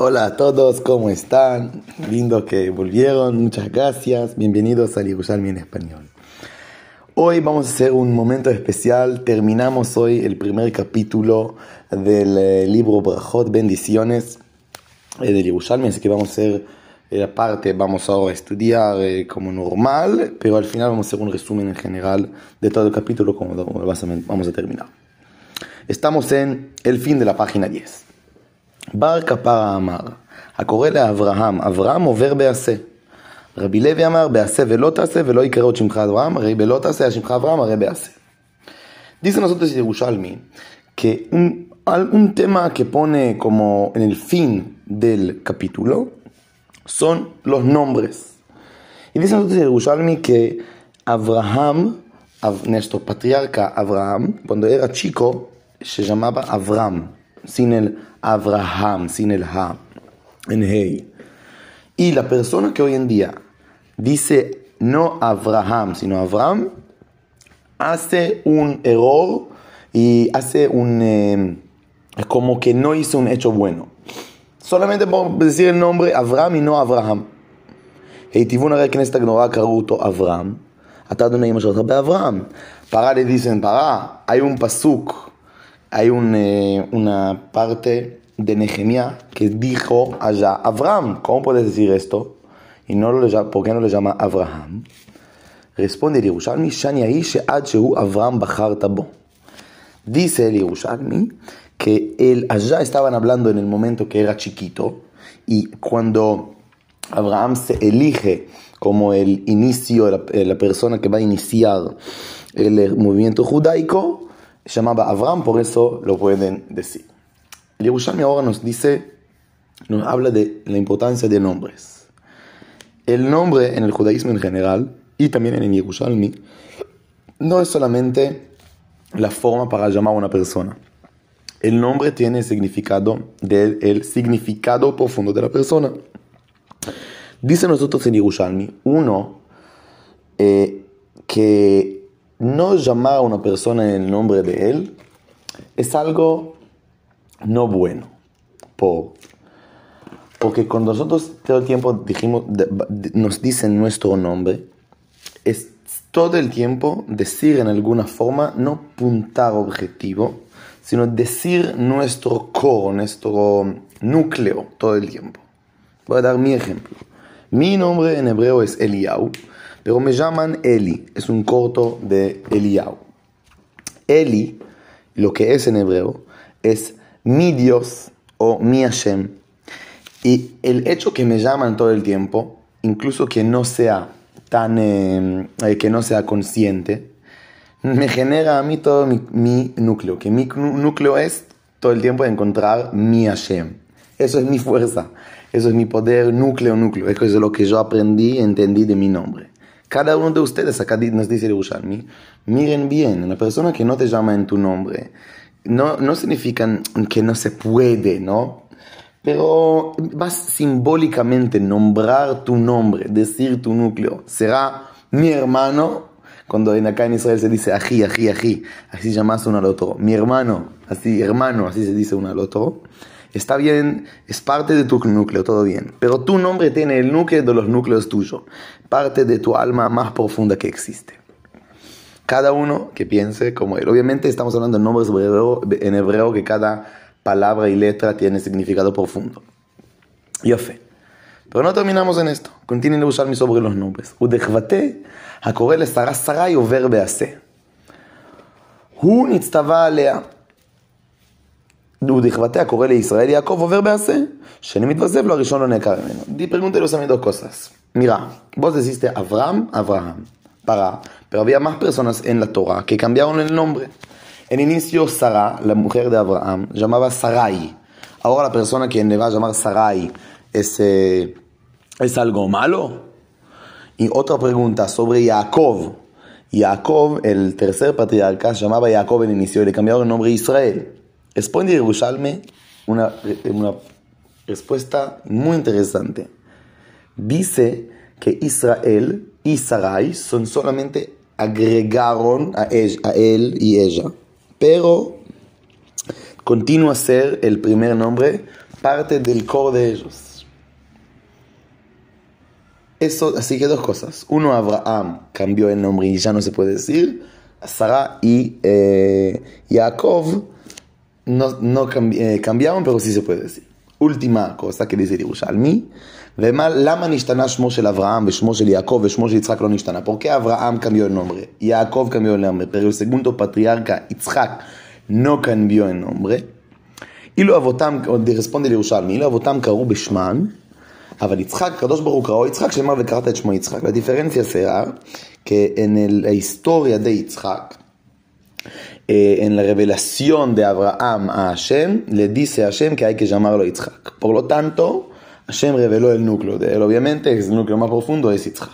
Hola a todos, ¿cómo están? Lindo que volvieron, muchas gracias. Bienvenidos a Yerushalmi en español. Hoy vamos a hacer un momento especial. Terminamos hoy el primer capítulo del eh, libro Brajot, Bendiciones eh, de Yerushalmi, así que vamos a hacer la eh, parte, vamos a estudiar como normal, pero al final vamos a hacer un resumen en general de todo el capítulo como vamos a terminar. Estamos en el fin de la página 10. בר כפרה אמר, הקורא לאברהם, אברהם עובר בעשה. רבי לוי אמר, בעשה ולא תעשה, ולא יקרא עוד שמך אברהם, הרי בלא תעשה, השמך אברהם, הרי בעשה. Dice nosotros Yerushalmi que un, un tema que pone como en el fin del capítulo son los nombres. Y dice nosotros Yerushalmi que Abraham, nuestro patriarca Abraham, cuando era chico, se llamaba Avram, sin el Abraham, sin el Ha, en Hey. Y la persona que hoy en día dice no Abraham, sino Abraham, hace un error y hace un... Eh, como que no hizo un hecho bueno. Solamente por decir el nombre Abraham y no Abraham. היטיבון הרי כנסת הגנורה קראו אותו אברהם, אתה אדוני אמא שלך באברהם. פרה le dicen para, hay un pasuk, hay un, eh, una parte de Nehemia que dijo allá, Abraham, ¿cómo puedes decir esto? Y no lo, ¿por qué no le llama Abraham? Responde el Yerushalmi, Abraham. Dice el Yerushalmi que él, allá estaban hablando en el momento que era chiquito y cuando Abraham se elige como el inicio, la, la persona que va a iniciar el movimiento judaico, llamaba Abraham, por eso lo pueden decir. El Yerushalmi ahora nos dice, nos habla de la importancia de nombres. El nombre en el judaísmo en general y también en el Yerushalmi no es solamente la forma para llamar a una persona. El nombre tiene significado del el significado profundo de la persona. Dice nosotros en Yerushalmi, uno, eh, que no llamar a una persona en el nombre de él es algo no bueno. Por, porque cuando nosotros todo el tiempo dijimos, nos dicen nuestro nombre, es todo el tiempo decir en alguna forma, no puntar objetivo, sino decir nuestro core, nuestro núcleo todo el tiempo. Voy a dar mi ejemplo. Mi nombre en hebreo es Eliau, pero me llaman Eli, es un corto de Eliau. Eli, lo que es en hebreo, es mi Dios o mi Hashem. Y el hecho que me llaman todo el tiempo, incluso que no sea tan, eh, que no sea consciente, me genera a mí todo mi, núcleo, que mi núcleo es todo el tiempo encontrar mi Hashem. Eso es mi fuerza, eso es mi poder, núcleo, núcleo. Eso es lo que yo aprendí y entendí de mi nombre. Cada uno de ustedes, acá nos dice Yerushalmi, miren bien, una persona que no te llama en tu nombre, no, no significan que no se puede, ¿no? Pero vas simbólicamente nombrar tu nombre, decir tu núcleo. Será mi hermano, cuando en acá en Israel se dice ají, ají, ají, así llamas uno al otro. Mi hermano, así, hermano, así se dice uno al otro. Está bien, es parte de tu núcleo, todo bien. Pero tu nombre tiene el núcleo de los núcleos tuyos, parte de tu alma más profunda que existe cada uno que piense como él. Obviamente estamos hablando de nombres en hebreo que cada palabra y letra tiene significado profundo. Yo fe. Pero no terminamos en esto. Continúen a usar sobre los nombres. ודכבתי הקורא לשרה שרי עובר בעשה. הוא נצטווה עליה. Udijbatea corre Israel y Jacob over Bease, Di Pregúntelos a mí dos cosas. Mira, vos deciste Abraham, Abraham, para, pero había más personas en la Torah que cambiaron el nombre. En inicio, Sara, la mujer de Abraham, llamaba Sarai. Ahora la persona que le va a llamar Sarai es, es algo malo. Y otra pregunta sobre Jacob. Jacob, el tercer patriarca, llamaba Jacob en inicio y le cambiaron el nombre a Israel. Responde Yerushalme una, una respuesta muy interesante. Dice que Israel y Sarai son solamente agregaron a, él y ella, pero continúa a ser el primer nombre parte del core de ellos. Eso, así que dos cosas. Uno, Abraham cambió el nombre y ya no se puede decir. Sara y eh, Jacob no, no eh, cambiaron, pero sí se puede decir. Última cosa que dice Yerushalmi. למה נשתנה שמו של אברהם ושמו של יעקב ושמו של יצחק לא נשתנה? ¿Por qué Abraham cambió el nombre? Jacob cambió el nombre, pero el segundo patriarca, Yitzhak, no cambió el nombre. אילו אבותם, עוד responde לירושלמי, אילו אבותם קראו בשמן, אבל יצחק, הקדוש ברוך הוא קראו יצחק, שאמר וקראת את שמו יצחק. Diferencia será que en la historia de Yitzhak, eh, en la revelación de Abraham a Hashem, le dice a Hashem que hay que llamarlo Yitzhak. Por lo tanto, Hashem reveló el núcleo de él, obviamente, es el núcleo más profundo es Yitzhak.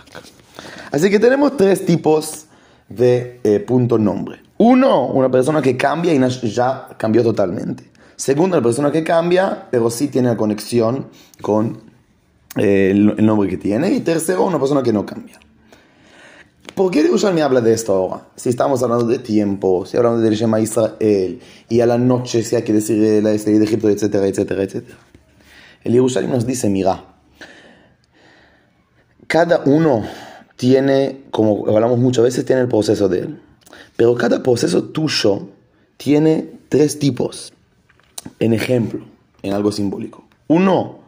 Así que tenemos tres tipos de eh, punto nombre. Uno, una persona que cambia y ya cambió totalmente. Segundo, una persona que cambia, pero sí tiene la conexión con eh, el, nombre que tiene. Y tercero, una persona que no cambia. ¿Por qué me habla de esto ahora? Si estamos hablando de tiempo, si hablamos del Shema Israel, y a la noche si hay que decir la historia de Egipto, etcétera, etcétera, etcétera. El Yerushalayim nos dice, mira, cada uno tiene, como hablamos muchas veces, tiene el proceso de él. Pero cada proceso tuyo tiene tres tipos. En ejemplo, en algo simbólico. Uno,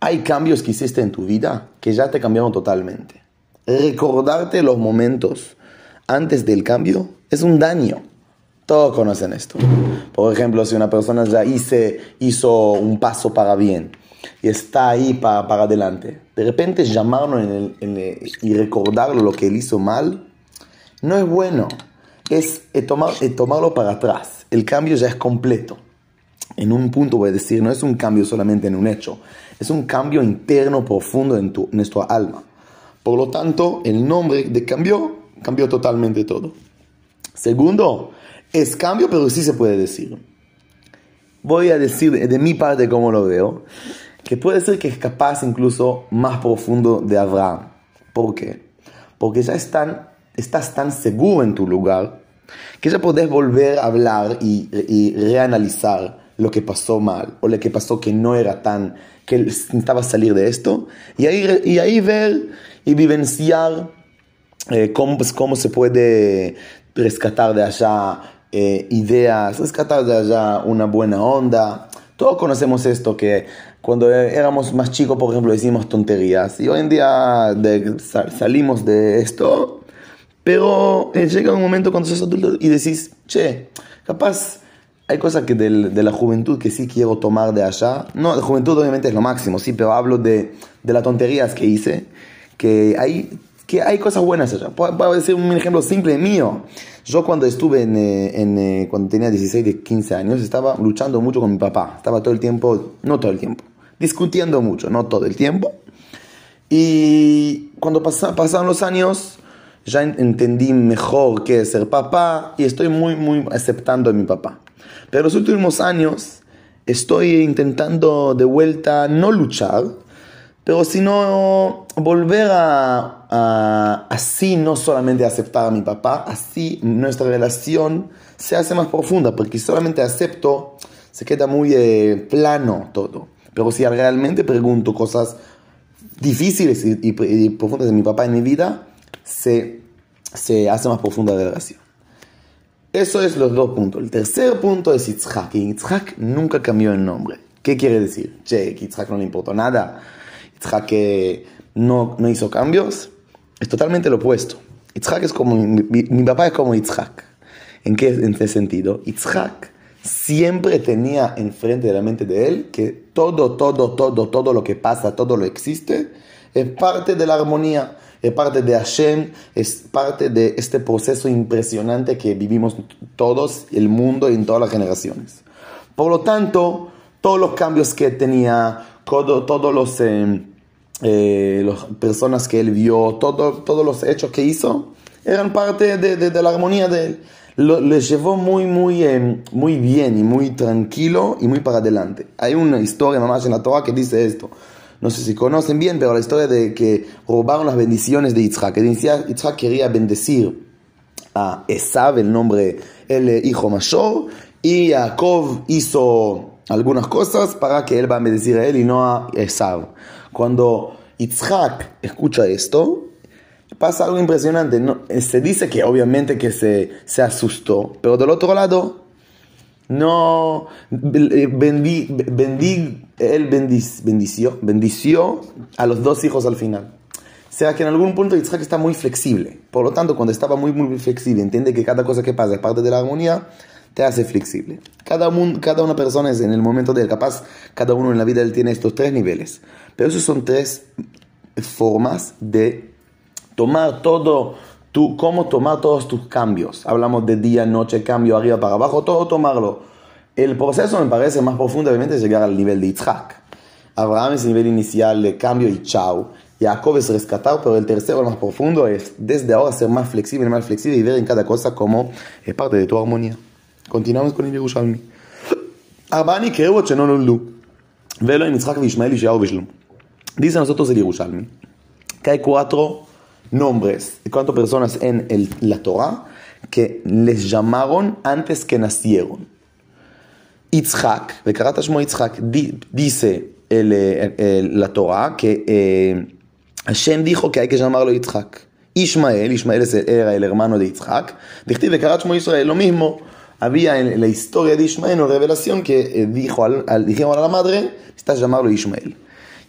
hay cambios que hiciste en tu vida que ya te cambiaron totalmente. Recordarte los momentos antes del cambio es un daño. Todos conocen esto. Por ejemplo, si una persona ya hizo un paso para bien y está ahí para, para adelante. De repente llamarlo y recordarlo lo que él hizo mal, no es bueno. Es, tomar, tomarlo para atrás. El cambio ya es completo. En un punto voy a decir, no es un cambio solamente en un hecho, es un cambio interno profundo en, tu, en nuestra alma. Por lo tanto, el nombre de cambio cambió totalmente todo. Segundo, es cambio, pero sí se puede decir. Voy a decir de mi parte cómo lo veo que puede ser que es capaz incluso más profundo de Abraham. ¿Por qué? Porque ya estás tan seguro en tu lugar que ya podés volver a hablar y, y reanalizar lo que pasó mal o lo que pasó que no era tan, que necesitaba salir de esto y ahí, y ahí ver y vivenciar eh, cómo, pues, cómo se puede rescatar de allá eh, ideas, rescatar de allá una buena onda. Todos conocemos esto que cuando éramos más chicos, por ejemplo, decimos tonterías. Y hoy en día salimos de esto. Pero eh, llega un momento cuando sos adulto y decís, che, capaz hay cosas que de la juventud que sí quiero tomar de allá. No, la juventud obviamente es lo máximo, sí, pero hablo de, de las tonterías que hice. Que hay, que hay cosas buenas allá. Puedo decir un ejemplo simple mío. Yo cuando estuve en, eh, en, eh, cuando tenía 16, 15 años, estaba luchando mucho con mi papá. Estaba todo el tiempo, no todo el tiempo, discutiendo mucho, no todo el tiempo. Y cuando pasaron los años, ya entendí mejor qué es ser papá y estoy muy, muy aceptando a mi papá. Pero los últimos años estoy intentando de vuelta no luchar, pero sino volver a, así no solamente aceptar a mi papá, así nuestra relación se hace más profunda, porque solamente acepto, se queda muy eh, plano todo. Pero si realmente pregunto cosas difíciles y, profundas de mi papá en mi vida, se, se hace más profunda la relación. Eso es los dos puntos. El tercer punto es Yitzhak. Y Yitzhak nunca cambió el nombre. ¿Qué quiere decir? Che, Yitzhak no le importó nada. Yitzhak no, no hizo cambios. Es totalmente lo opuesto. Yitzhak es como, mi, papá es como Yitzhak. ¿En qué, en qué sentido? Yitzhak siempre tenía enfrente de la mente de él que todo, todo, todo, todo lo que pasa, todo lo existe, es parte de la armonía, es parte de Hashem, es parte de este proceso impresionante que vivimos todos, el mundo y en todas las generaciones. Por lo tanto, todos los cambios que tenía, todos los, eh, eh, las personas que él vio, todo, todos los hechos que hizo, eran parte de, de la armonía de él lo, le llevó muy, muy, eh, muy bien y muy tranquilo y muy para adelante. Hay una historia mamá en la Torah que dice esto. No sé si conocen bien, pero la historia de que robaron las bendiciones de Yitzhak. Yitzhak quería bendecir a Esav, el nombre, el hijo mayor, y Jacob hizo algunas cosas para que él va a bendecir a él y no a Esav. Cuando Yitzhak escucha esto, pasa algo impresionante. No, se dice que obviamente que se, se asustó, pero del otro lado, no bendí, él bendició, bendició a los dos hijos al final. O sea que en algún punto Yitzhak está muy flexible. Por lo tanto, cuando estaba muy, muy flexible, entiende que cada cosa que pasa es parte de la armonía, te hace flexible. Cada, cada una persona es en el momento del capaz, cada uno en la vida él tiene estos tres niveles. Pero esos son tres formas de tomar todo, tú, cómo tomar todos tus cambios. Hablamos de día, noche, cambio, arriba para abajo, todo tomarlo. El proceso me parece más profundo, obviamente, llegar al nivel de Yitzhak. Abraham es el nivel inicial de cambio y chao. Jacob es rescatar, pero el tercero, el más profundo, es desde ahora ser más flexible, más flexible y ver en cada cosa como es parte de tu armonía. Continuamos con el Yerushalmi. Creo que no lo Velo en Yitzhak, Ishmael y Sheao Dice a nosotros el Yerushalmi que hay cuatro nombres, cuatro personas en la Torah que les llamaron antes que nacieron. Yitzhak, de Karatashmo Yitzhak, dice el, el, la Torah que eh, Hashem dijo que hay que llamarlo Yitzhak. Ishmael, Ishmael era el hermano de Yitzhak. Dice de Karatashmo Israel, lo mismo había en la historia de Ismael una revelación que eh, dijo al, al, dijeron a la madre, está llamarlo Ismael.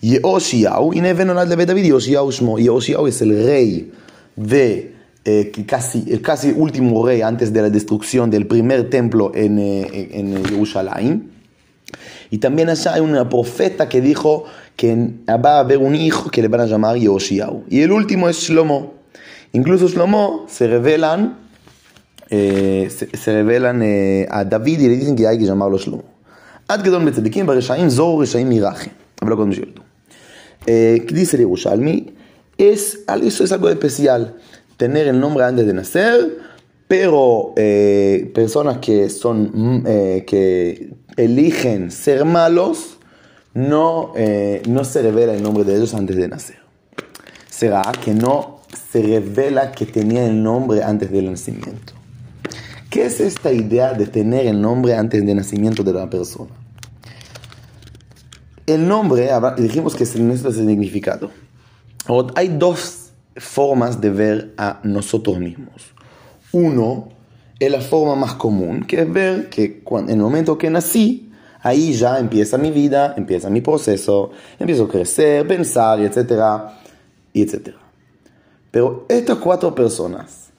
Yoshiau, y Nevenonad de David, Yoshiau Yoshiau es el rey de eh, que casi, el casi último rey antes de la destrucción del primer templo en, eh, en Jerusalén. Y también allá hay una profeta que dijo que va a haber un hijo que le van a llamar Yoshiao. Y el último es Shlomo. Incluso Shlomo se revelan, eh, se, se, revelan eh, a David y le dicen que hay que llamarlo Shlomo. Ad Gedon Betzedikim, Bareshaim, Reshaim, Irachim. Habló con Gildo. Eh, ¿Qué dice el Yerushalmi? Es, eso es algo especial. Tener el nombre antes de nacer, pero eh, personas que son eh, que eligen ser malos, no, eh, no se revela el nombre de ellos antes de nacer. Será que no se revela que tenía el nombre antes del nacimiento. ¿Qué es esta idea de tener el nombre antes del nacimiento de la persona? El nombre, dijimos que es nuestro significado. Hay dos formas de ver a nosotros mismos. Uno es la forma más común, que es ver que en el momento que nací, ahí ya empieza mi vida, empieza mi proceso, empiezo a crecer, pensar, etcétera, etcétera. Pero estas cuatro personas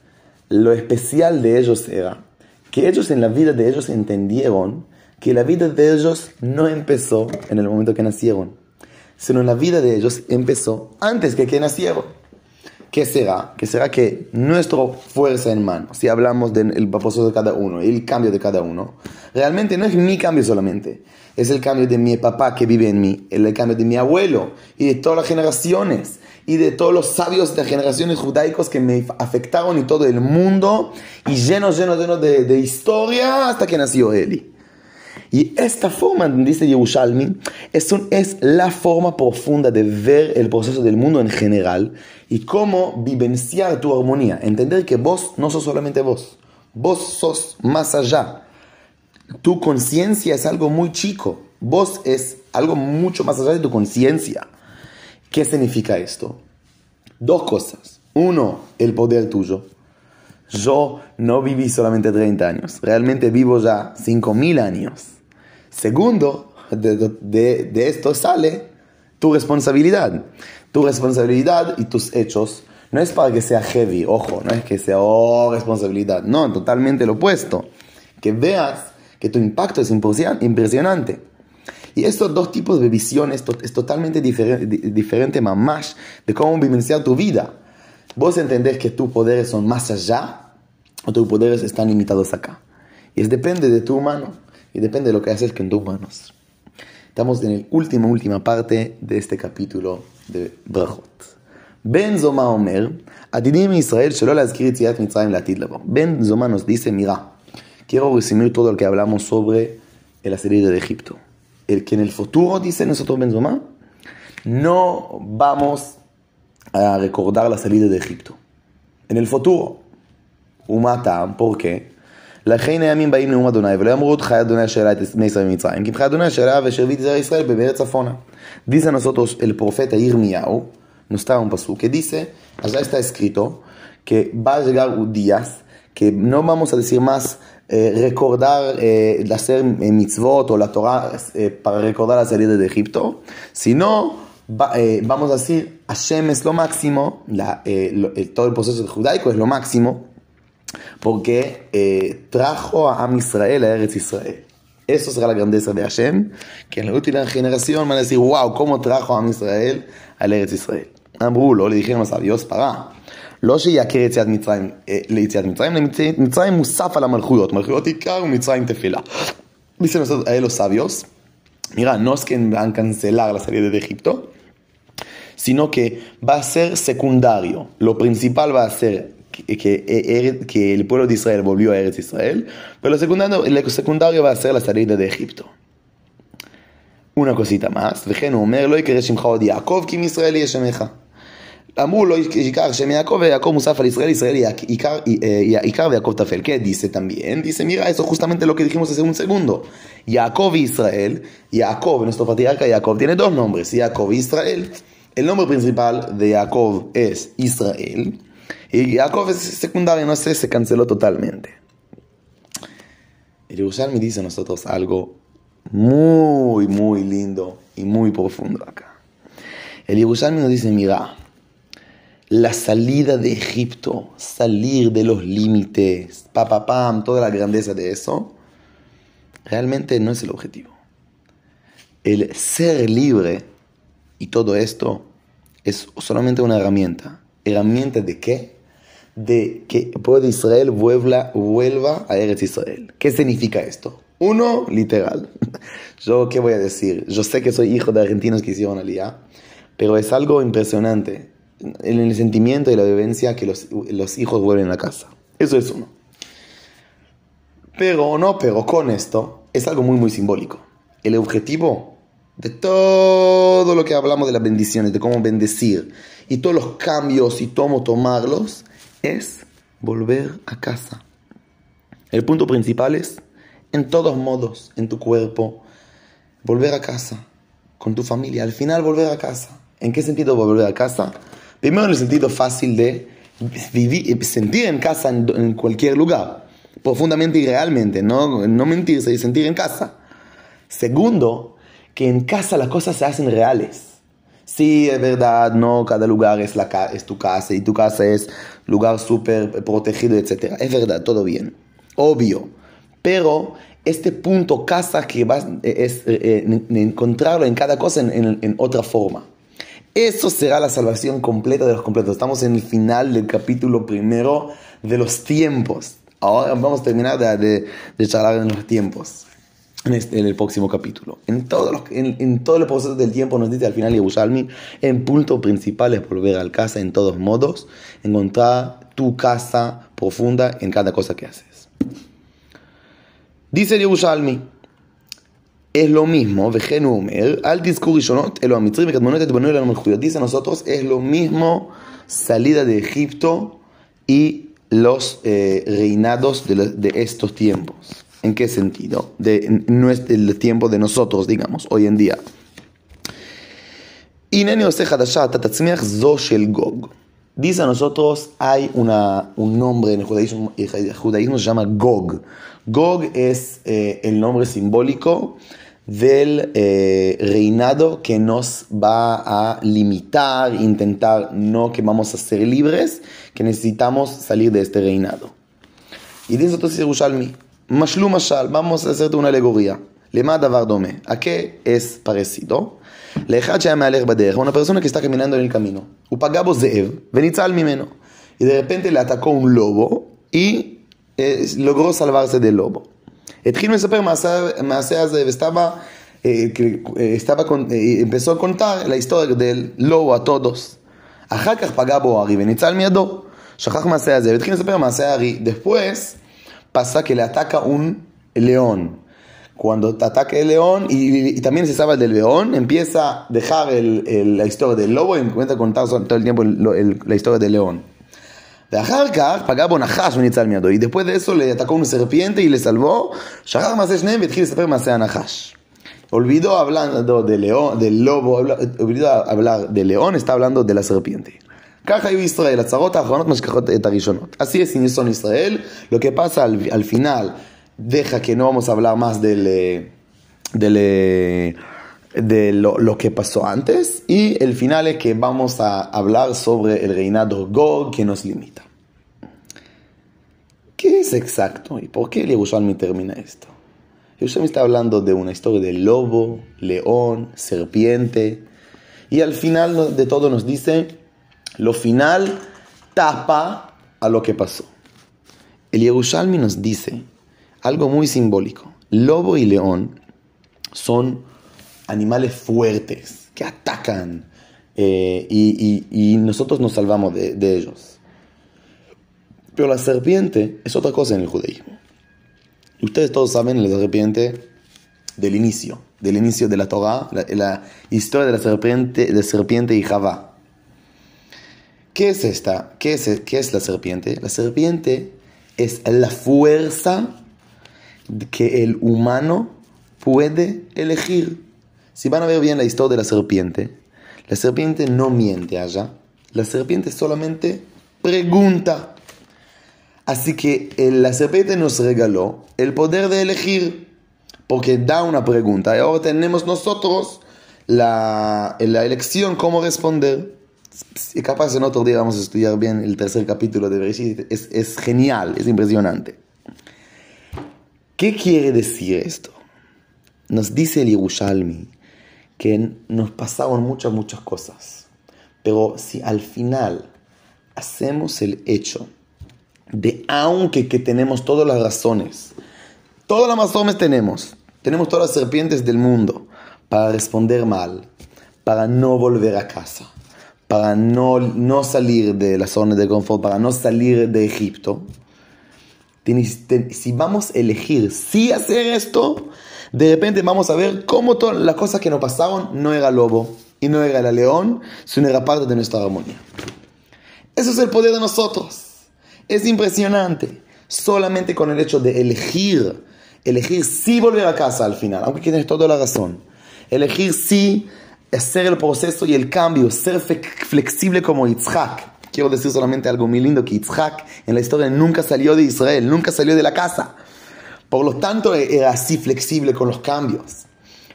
lo especial de ellos era que ellos en la vida de ellos entendieron que la vida de ellos no empezó en el momento que nacieron, sino la vida de ellos empezó antes que que nacieron. ¿Qué será? ¿Qué será que nuestra fuerza en mano, si hablamos del proceso de cada uno, el cambio de cada uno, realmente no es mi cambio solamente, es el cambio de mi papá que vive en mí, el cambio de mi abuelo y de todas las generaciones y de todos los sabios de generaciones judaicos que me afectaron y todo el mundo y lleno, lleno, lleno de, de historia hasta que nació Eli. Y esta forma, dice Yerushalmi, es, es la forma profunda de ver el proceso del mundo en general y cómo vivenciar tu armonía. Entender que vos no sos solamente vos, vos sos más allá. Tu conciencia es algo muy chico, vos es algo mucho más allá de tu conciencia. ¿Qué significa esto? Dos cosas. Uno, el poder tuyo. Yo no viví solamente 30 años, realmente vivo ya 5.000 años. Segundo, de, esto sale tu responsabilidad. Tu responsabilidad y tus hechos no es para que sea heavy, ojo, no es que sea oh, responsabilidad, no, totalmente lo opuesto. Que veas que tu impacto es impresionante. Y estos dos tipos de visiones es totalmente diferente, diferente más de cómo vivenciar tu vida. Vos entendés que tus poderes son más allá o tus poderes están limitados acá. Y es depende de tu mano y depende de lo que haces con tus manos. Estamos en la última, última parte de este capítulo de Brajot. Ben Zoma Omer, Adidim Israel, Ben Zoma nos dice, mira, quiero resumir todo lo que hablamos sobre el asedio de Egipto. El que en el futuro, dice nosotros Ben Zoma, no vamos a recordar la salida de Egipto. En el futuro. Humatam, ¿por qué? לכן הימים באים נאום אדוני, ולא אמרו את חיי אדוני אשר העלה את בני ישראל ממצרים, כי בחיי אדוני אשר העלה ואשר הביא את זרע ישראל בארץ צפונה. Dice nosotros el profeta Irmiau, nos trae un paso, que dice, allá está escrito, que va a llegar días que no vamos a decir más eh, recordar, eh, de hacer mitzvot o la Torah eh, para recordar la salida de Egipto, sino va, eh, vamos a decir, Hashem es lo máximo, la, eh, lo, todo el proceso judaico es lo máximo, porque eh, trajo a Am Israel a Eretz Israel. Eso será la grandeza de Hashem, que en la última generación van a decir, wow, ¿cómo trajo a Am Israel a Eretz Israel? Ambrulo, le dijeron los sabios, para. לא שיעקר יציאת מצרים ליציאת מצרים, מצרים מוסף על המלכויות, מלכויות עיקר ומצרים תפילה. Dicen a los sabios, mira, no es que van a cancelar la salida de Egipto, sino que va a ser secundario. Lo principal va a ser que, que, que el pueblo de Israel volvió a Eretz Israel, pero lo secundario, lo secundario va a ser la salida de Egipto. Una cosita más, וכן הוא אומר, לא יקרא שמך עוד יעקב, כי מישראל יהיה שמך. אמרו לו עיקר שם יעקב ויעקב מוסף al Israel, Israel Icar de Jacob Tafel. ¿Qué dice también? Dice, mira, eso justamente lo que dijimos hace un segundo. Jacob y Israel, Jacob, nuestro patriarca Jacob, tiene dos nombres, Jacob y Israel. El nombre principal de Jacob es Israel. Y Jacob es secundario, no sé, se canceló totalmente. El Yerushalmi dice a nosotros algo muy, muy lindo y muy profundo acá. El Yerushalmi nos dice, mira, la salida de Egipto, salir de los límites, pa, pam, toda la grandeza de eso, realmente no es el objetivo. El ser libre y todo esto es solamente una herramienta. ¿Herramienta de qué? De que el pueblo de Israel vuelva, vuelva a Eretz Israel. ¿Qué significa esto? Uno, literal. Yo, ¿qué voy a decir? Yo sé que soy hijo de argentinos que hicieron aliyah, pero es algo impresionante en el sentimiento y la vivencia que los, los hijos vuelven a casa. Eso es uno. Pero no, pero con esto es algo muy, muy simbólico. El objetivo de todo lo que hablamos de las bendiciones, de cómo bendecir y todos los cambios y cómo tomarlos, es volver a casa. El punto principal es, en todos modos, en tu cuerpo, volver a casa, con tu familia, al final volver a casa. ¿En qué sentido volver a casa? Primero en el sentido fácil de vivir, sentir en casa en, en cualquier lugar, profundamente y realmente, no, no mentirse y sentir en casa. Segundo, que en casa las cosas se hacen reales. Sí, es verdad, no cada lugar es, la, es tu casa y tu casa es lugar súper protegido, etc. Es verdad, todo bien. Obvio. Pero este punto casa que vas es eh, encontrarlo en cada cosa en, en, en, otra forma. Eso será la salvación completa de los completos. Estamos en el final del capítulo primero de los tiempos. Ahora vamos a terminar de, de, de charlar en los tiempos en, este, en, el próximo capítulo. En, todos los, en, en, todo el proceso del tiempo nos dice al final Yerushalmi, en punto principal es volver al casa en todos modos, encontrar tu casa profunda en cada cosa que haces. Dice Yerushalmi, es lo mismo, al dice a nosotros, es lo mismo salida de Egipto y los eh, reinados de, de estos tiempos. ¿En qué sentido? De, no es el tiempo de nosotros, digamos, hoy en día. Dice a nosotros, hay una, un nombre en el judaísmo, el judaísmo se llama Gog. Gog es eh, el nombre simbólico del eh, reinado que nos va a limitar, intentar, no que vamos a ser libres, que necesitamos salir de este reinado. Y dice entonces Yerushalmi, משלו משל, במוס עשר אונה לגוריה. למה הדבר דומה? הכה אס פרסידו, לאחד שהיה מהלך בדרך, הוא פרסונה כסתקה מננדו אל קמינו. הוא פגע בו זאב, וניצל ממנו. ידרפנטה להטקו un lobo, y logró salvarse דה לובו. התחיל לספר מעשה הזה, וסתבה... estaba פסול קונטר, a contar la historia del lobo אחר כך פגע בו הארי וניצל מידו. שכח מעשה הזה והתחיל לספר מעשה הארי. דפואס, pasa que le ataca un león. Cuando ataca el león y, también se sabe del león, empieza a dejar la historia del lobo y empieza a contar todo el tiempo la historia del león. Y después de eso le atacó una serpiente y le salvó. Olvidó hablando de león, del lobo, olvidó hablar de león, está hablando de la serpiente. Así es son Israel. Lo que pasa al, final deja que no vamos a hablar más del, eh, eh, de lo, que pasó antes. Y el final es que vamos a hablar sobre el reinado Gog que nos limita. ¿Qué es exacto y por qué el Yerushalmi termina esto? Yerushalmi está hablando de una historia de lobo, león, serpiente. Y al final de todo nos dice lo final tapa a lo que pasó. El Yerushalmi nos dice algo muy simbólico. Lobo y león son animales fuertes que atacan eh, y, nosotros nos salvamos de, ellos. Pero la serpiente es otra cosa en el judaísmo. Ustedes todos saben la serpiente del inicio, del inicio de la Torah, la, historia de la serpiente, de serpiente y Javá. ¿Qué es esta? ¿Qué es, ¿Qué es la serpiente? La serpiente es la fuerza que el humano puede elegir. Si van a ver bien la historia de la serpiente, la serpiente no miente allá. La serpiente solamente pregunta. Así que eh, la serpiente nos regaló el poder de elegir, porque da una pregunta y ahora tenemos nosotros la, la elección cómo responder. Y capaz en otro día vamos a estudiar bien el tercer capítulo de Bereshit. Es, es genial, es impresionante. ¿Qué quiere decir esto? Nos dice el Yerushalmi que nos pasaron muchas, muchas cosas. Pero si al final hacemos el hecho de aunque que tenemos todas las razones, todas las razones tenemos, tenemos todas las serpientes del mundo para responder mal, para no volver a casa, para no, no salir de la zona de confort, para no salir de Egipto. Si vamos a elegir si hacer esto, de repente vamos a ver cómo todas las cosas que nos pasaron no era lobo y no era el león, sino era parte de nuestra armonía. Eso es el poder de nosotros. Es impresionante. Solamente con el hecho de elegir, elegir si volver a casa al final, aunque tienes toda la razón. Elegir si hacer el proceso y el cambio, ser flexible como Yitzhak. Quiero decir solamente algo muy lindo, que Yitzhak en la historia nunca salió de Israel, nunca salió de la casa. Por lo tanto, era así flexible con los cambios.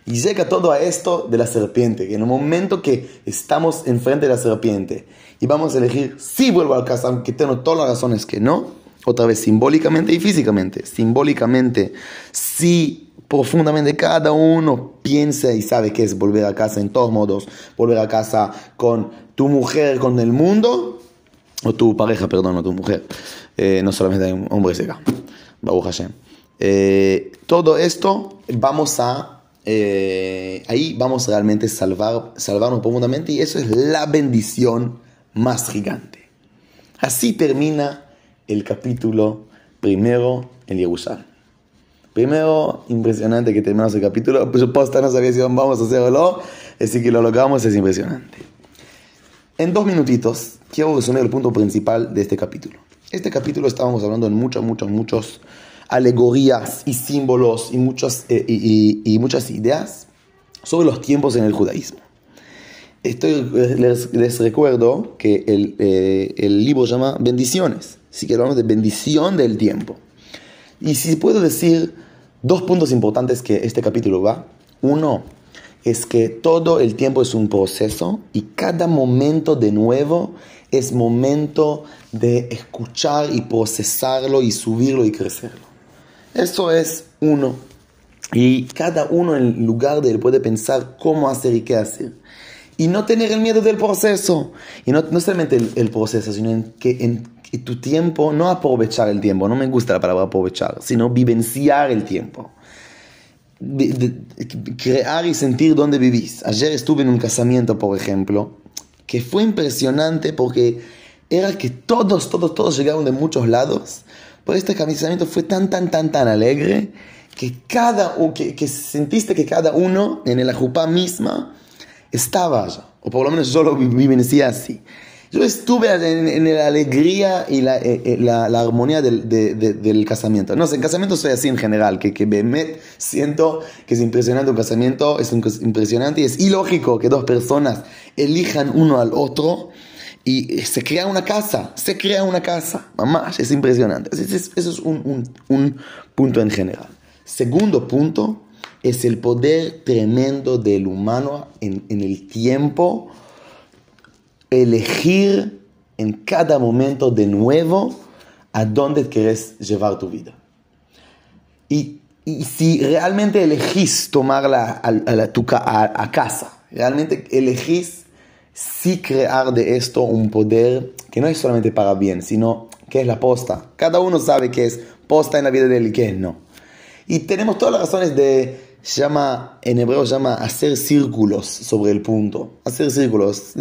Y llega todo a esto de la serpiente, que en el momento que estamos enfrente de la serpiente y vamos a elegir si vuelvo a casa, aunque tengo todas las razones que no, otra vez simbólicamente y físicamente. Simbólicamente, si profundamente cada uno piensa y sabe que es volver a casa en todos modos, volver a casa con tu mujer, con el mundo, o tu pareja, perdón, o tu mujer. Eh, no solamente hay un hombre acá. Baruch Hashem. Eh, todo esto vamos a, eh, ahí vamos realmente salvar, salvarnos profundamente y eso es la bendición más gigante. Así termina el capítulo primero en Yerushalayim. Primero, impresionante que terminamos el capítulo. Por supuesto, no sabía si vamos a hacerlo, así que lo logramos, es impresionante. En dos minutitos, quiero resumir el punto principal de este capítulo. Este capítulo estábamos hablando en muchos, muchos, muchos alegorías y símbolos y muchas, eh, y, muchas ideas sobre los tiempos en el judaísmo. Estoy, les, recuerdo que el, eh, el, libro se llama Bendiciones, así que hablamos de bendición del tiempo. Y si puedo decir dos puntos importantes que este capítulo va. Uno es que todo el tiempo es un proceso y cada momento de nuevo es momento de escuchar y procesarlo y subirlo y crecerlo. Eso es uno. Y cada uno en lugar de él puede pensar cómo hacer y qué hacer. Y no tener el miedo del proceso. Y no, no solamente el, proceso, sino en que en tu tiempo, no aprovechar el tiempo, no me gusta la palabra aprovechar, sino vivenciar el tiempo. crear y sentir dónde vivís. Ayer estuve en un casamiento, por ejemplo, que fue impresionante porque era que todos, todos, todos llegaron de muchos lados por este casamiento fue tan, tan, tan, tan alegre que, cada, que, que sentiste que cada uno en el ajupá misma estaba allá. O por lo menos yo lo vivencié así. Yo estuve en, la alegría y la, eh, eh, la, armonía del, del, casamiento. No sé, en casamiento soy así en general, que, que me siento que es impresionante un casamiento, es impresionante y es ilógico que dos personas elijan uno al otro y se crea una casa, se crea una casa. Mamá, es impresionante. Eso es un, un, un punto en general. Segundo punto es el poder tremendo del humano en, el tiempo elegir en cada momento de nuevo a dónde quieres llevar tu vida. Y, si realmente elegís tomarla a, a, casa, realmente elegís sí crear de esto un poder que no es solamente para bien, sino que es la posta. Cada uno sabe que es posta en la vida de él y que es no. Y tenemos todas las razones de llama, en hebreo llama hacer círculos sobre el punto. Hacer círculos,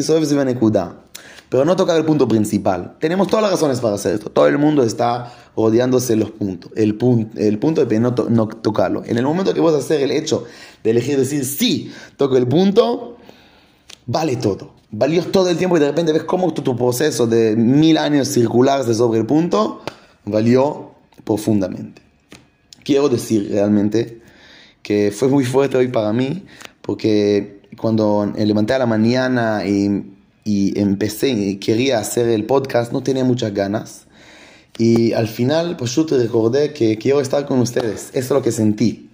pero no tocar el punto principal. Tenemos todas las razones para hacer esto. Todo el mundo está rodeándose los puntos. El, punto, el punto de no, no tocarlo. En el momento que vos hacer el hecho de elegir decir sí, toco el punto, vale todo. Valió todo el tiempo y de repente ves cómo tu, tu proceso de mil años circulares sobre el punto valió profundamente. Quiero decir realmente que fue muy fuerte hoy para mí, porque cuando levanté a la mañana y, y empecé y quería hacer el podcast, no tenía muchas ganas. Y al final, pues yo te recordé que quiero estar con ustedes. Eso es lo que sentí.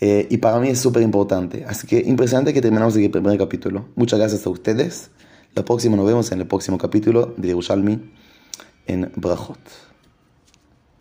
Eh, y para mí es súper importante. Así que impresionante que terminamos el primer capítulo. Muchas gracias a ustedes. La próxima nos vemos en el próximo capítulo de Yerushalmi en Brachot.